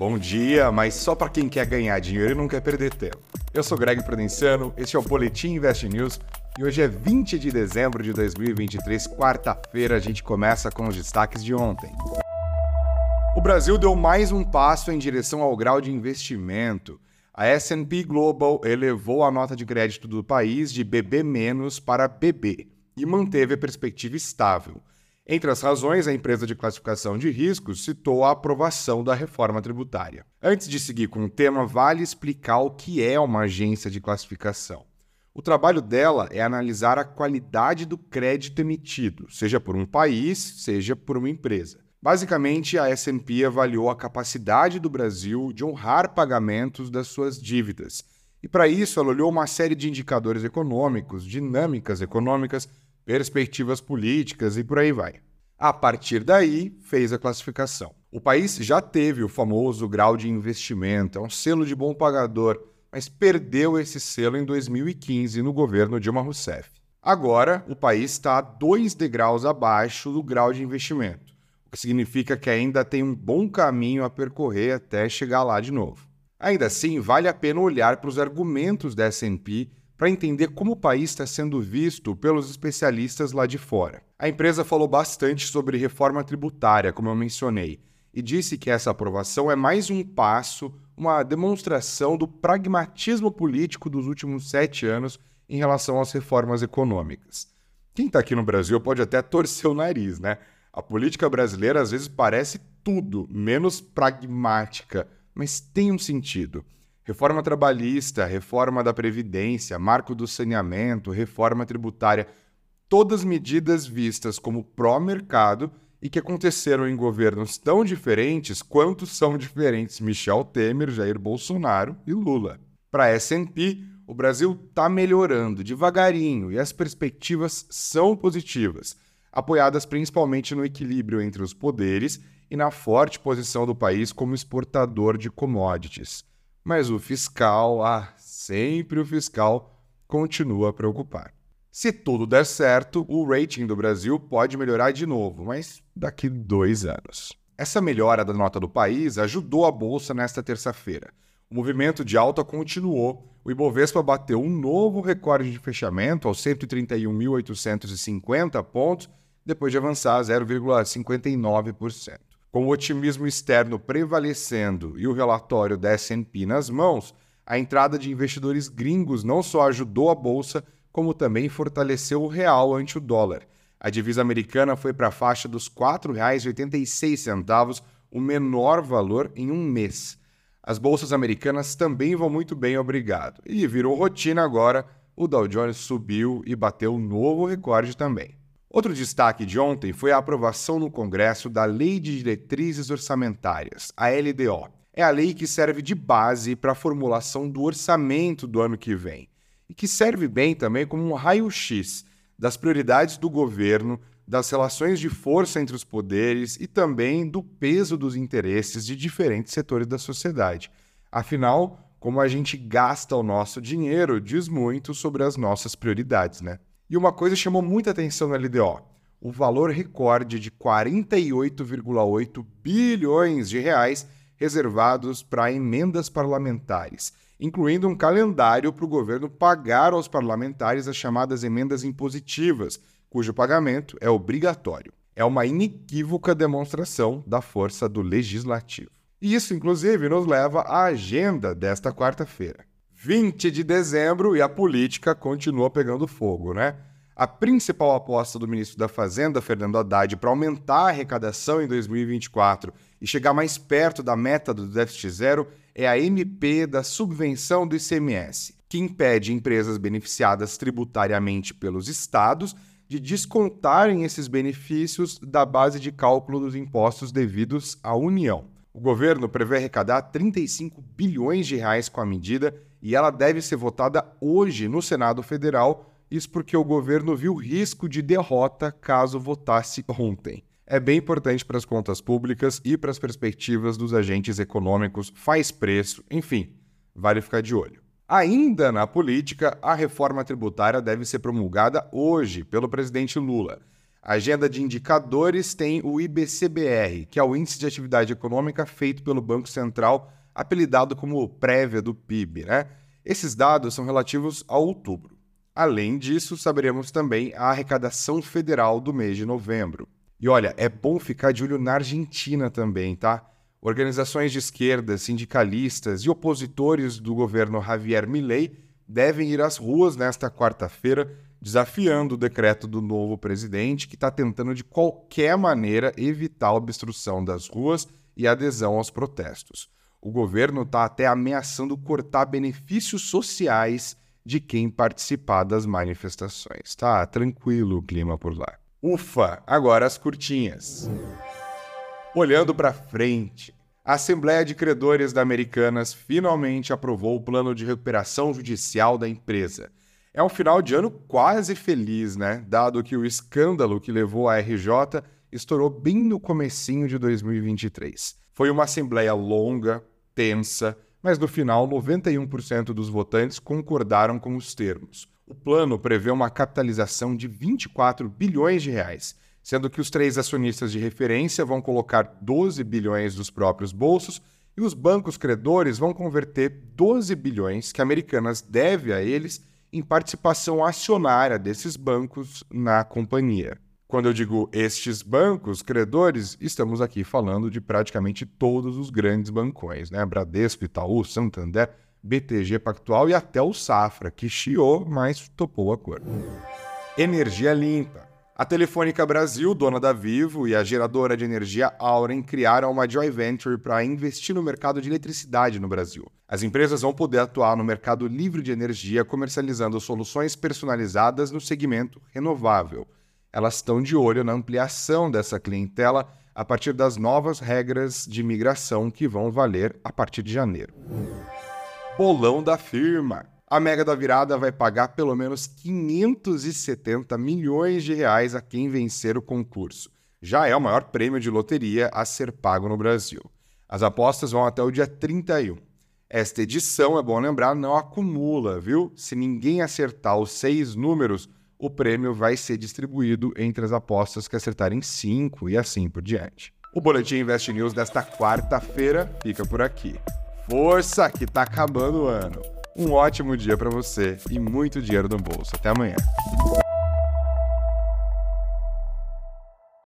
Bom dia, mas só para quem quer ganhar dinheiro e não quer perder tempo. Eu sou Greg Prudenciano, este é o Boletim Invest News e hoje é 20 de dezembro de 2023, quarta-feira. A gente começa com os destaques de ontem. O Brasil deu mais um passo em direção ao grau de investimento. A S&P Global elevou a nota de crédito do país de BB- para BB e manteve a perspectiva estável. Entre as razões, a empresa de classificação de riscos citou a aprovação da reforma tributária. Antes de seguir com o tema, vale explicar o que é uma agência de classificação. O trabalho dela é analisar a qualidade do crédito emitido, seja por um país, seja por uma empresa. Basicamente, a S&P avaliou a capacidade do Brasil de honrar pagamentos das suas dívidas. E para isso, ela olhou uma série de indicadores econômicos, dinâmicas econômicas, perspectivas políticas e por aí vai. A partir daí, fez a classificação. O país já teve o famoso grau de investimento, é um selo de bom pagador, mas perdeu esse selo em 2015 no governo Dilma Rousseff. Agora, o país está dois degraus abaixo do grau de investimento, o que significa que ainda tem um bom caminho a percorrer até chegar lá de novo. Ainda assim, vale a pena olhar para os argumentos da S&P para entender como o país está sendo visto pelos especialistas lá de fora. A empresa falou bastante sobre reforma tributária, como eu mencionei, e disse que essa aprovação é mais um passo, uma demonstração do pragmatismo político dos últimos sete anos em relação às reformas econômicas. Quem está aqui no Brasil pode até torcer o nariz, né? A política brasileira às vezes parece tudo menos pragmática, mas tem um sentido. Reforma trabalhista, reforma da Previdência, marco do saneamento, reforma tributária, todas medidas vistas como pró-mercado e que aconteceram em governos tão diferentes quanto são diferentes Michel Temer, Jair Bolsonaro e Lula. Para a S&P, o Brasil está melhorando devagarinho e as perspectivas são positivas, apoiadas principalmente no equilíbrio entre os poderes e na forte posição do país como exportador de commodities. Mas o fiscal, ah, sempre o fiscal, continua a preocupar. Se tudo der certo, o rating do Brasil pode melhorar de novo, mas daqui dois anos. Essa melhora da nota do país ajudou a bolsa nesta terça-feira. O movimento de alta continuou. O Ibovespa bateu um novo recorde de fechamento aos 131.850 pontos, depois de avançar 0,59%. Com o otimismo externo prevalecendo e o relatório da S&P nas mãos, a entrada de investidores gringos não só ajudou a bolsa, como também fortaleceu o real ante o dólar. A divisa americana foi para a faixa dos R$ 4,86, o menor valor em um mês. As bolsas americanas também vão muito bem, obrigado. E virou rotina agora, o Dow Jones subiu e bateu um novo recorde também. Outro destaque de ontem foi a aprovação no Congresso da Lei de Diretrizes Orçamentárias, a LDO. É a lei que serve de base para a formulação do orçamento do ano que vem e que serve bem também como um raio-x das prioridades do governo, das relações de força entre os poderes e também do peso dos interesses de diferentes setores da sociedade. Afinal, como a gente gasta o nosso dinheiro diz muito sobre as nossas prioridades, né? E uma coisa chamou muita atenção na LDO: o valor recorde de 48,8 bilhões de reais reservados para emendas parlamentares, incluindo um calendário para o governo pagar aos parlamentares as chamadas emendas impositivas, cujo pagamento é obrigatório. É uma inequívoca demonstração da força do legislativo. E isso, inclusive, nos leva à agenda desta quarta-feira. 20 de dezembro e a política continua pegando fogo, né? A principal aposta do ministro da Fazenda, Fernando Haddad, para aumentar a arrecadação em 2024 e chegar mais perto da meta do déficit zero é a MP da subvenção do ICMS, que impede empresas beneficiadas tributariamente pelos estados de descontarem esses benefícios da base de cálculo dos impostos devidos à União. O governo prevê arrecadar 35 bilhões de reais com a medida e ela deve ser votada hoje no Senado Federal, isso porque o governo viu risco de derrota caso votasse ontem. É bem importante para as contas públicas e para as perspectivas dos agentes econômicos, faz preço, enfim, vale ficar de olho. Ainda na política, a reforma tributária deve ser promulgada hoje pelo presidente Lula. A agenda de indicadores tem o IBCBR, que é o Índice de Atividade Econômica feito pelo Banco Central, apelidado como prévia do PIB, né? Esses dados são relativos a outubro. Além disso, saberemos também a arrecadação federal do mês de novembro. E olha, é bom ficar de olho na Argentina também, tá? Organizações de esquerda, sindicalistas e opositores do governo Javier Milei devem ir às ruas nesta quarta-feira, desafiando o decreto do novo presidente, que está tentando de qualquer maneira evitar a obstrução das ruas e adesão aos protestos. O governo está até ameaçando cortar benefícios sociais de quem participar das manifestações. Tá tranquilo o clima por lá. Ufa, agora as curtinhas. Olhando para frente, a Assembleia de Credores da Americanas finalmente aprovou o plano de recuperação judicial da empresa. É um final de ano quase feliz, né? Dado que o escândalo que levou a RJ estourou bem no comecinho de 2023. Foi uma assembleia longa, tensa, mas no final 91% dos votantes concordaram com os termos. O plano prevê uma capitalização de 24 bilhões de reais, sendo que os três acionistas de referência vão colocar 12 bilhões dos próprios bolsos e os bancos credores vão converter 12 bilhões que Americanas deve a eles em participação acionária desses bancos na companhia. Quando eu digo estes bancos credores, estamos aqui falando de praticamente todos os grandes bancões, né? Bradesco, Itaú, Santander, BTG Pactual e até o Safra, que chiou, mas topou o acordo. Energia limpa. A Telefônica Brasil, dona da Vivo, e a geradora de energia Auren criaram uma joint venture para investir no mercado de eletricidade no Brasil. As empresas vão poder atuar no mercado livre de energia, comercializando soluções personalizadas no segmento renovável elas estão de olho na ampliação dessa clientela a partir das novas regras de migração que vão valer a partir de janeiro. Bolão da firma. A Mega da Virada vai pagar pelo menos 570 milhões de reais a quem vencer o concurso. Já é o maior prêmio de loteria a ser pago no Brasil. As apostas vão até o dia 31. Esta edição, é bom lembrar, não acumula, viu? Se ninguém acertar os seis números, o prêmio vai ser distribuído entre as apostas que acertarem 5 e assim por diante. O Boletim Invest News desta quarta-feira fica por aqui. Força, que tá acabando o ano! Um ótimo dia para você e muito dinheiro no bolso. Até amanhã.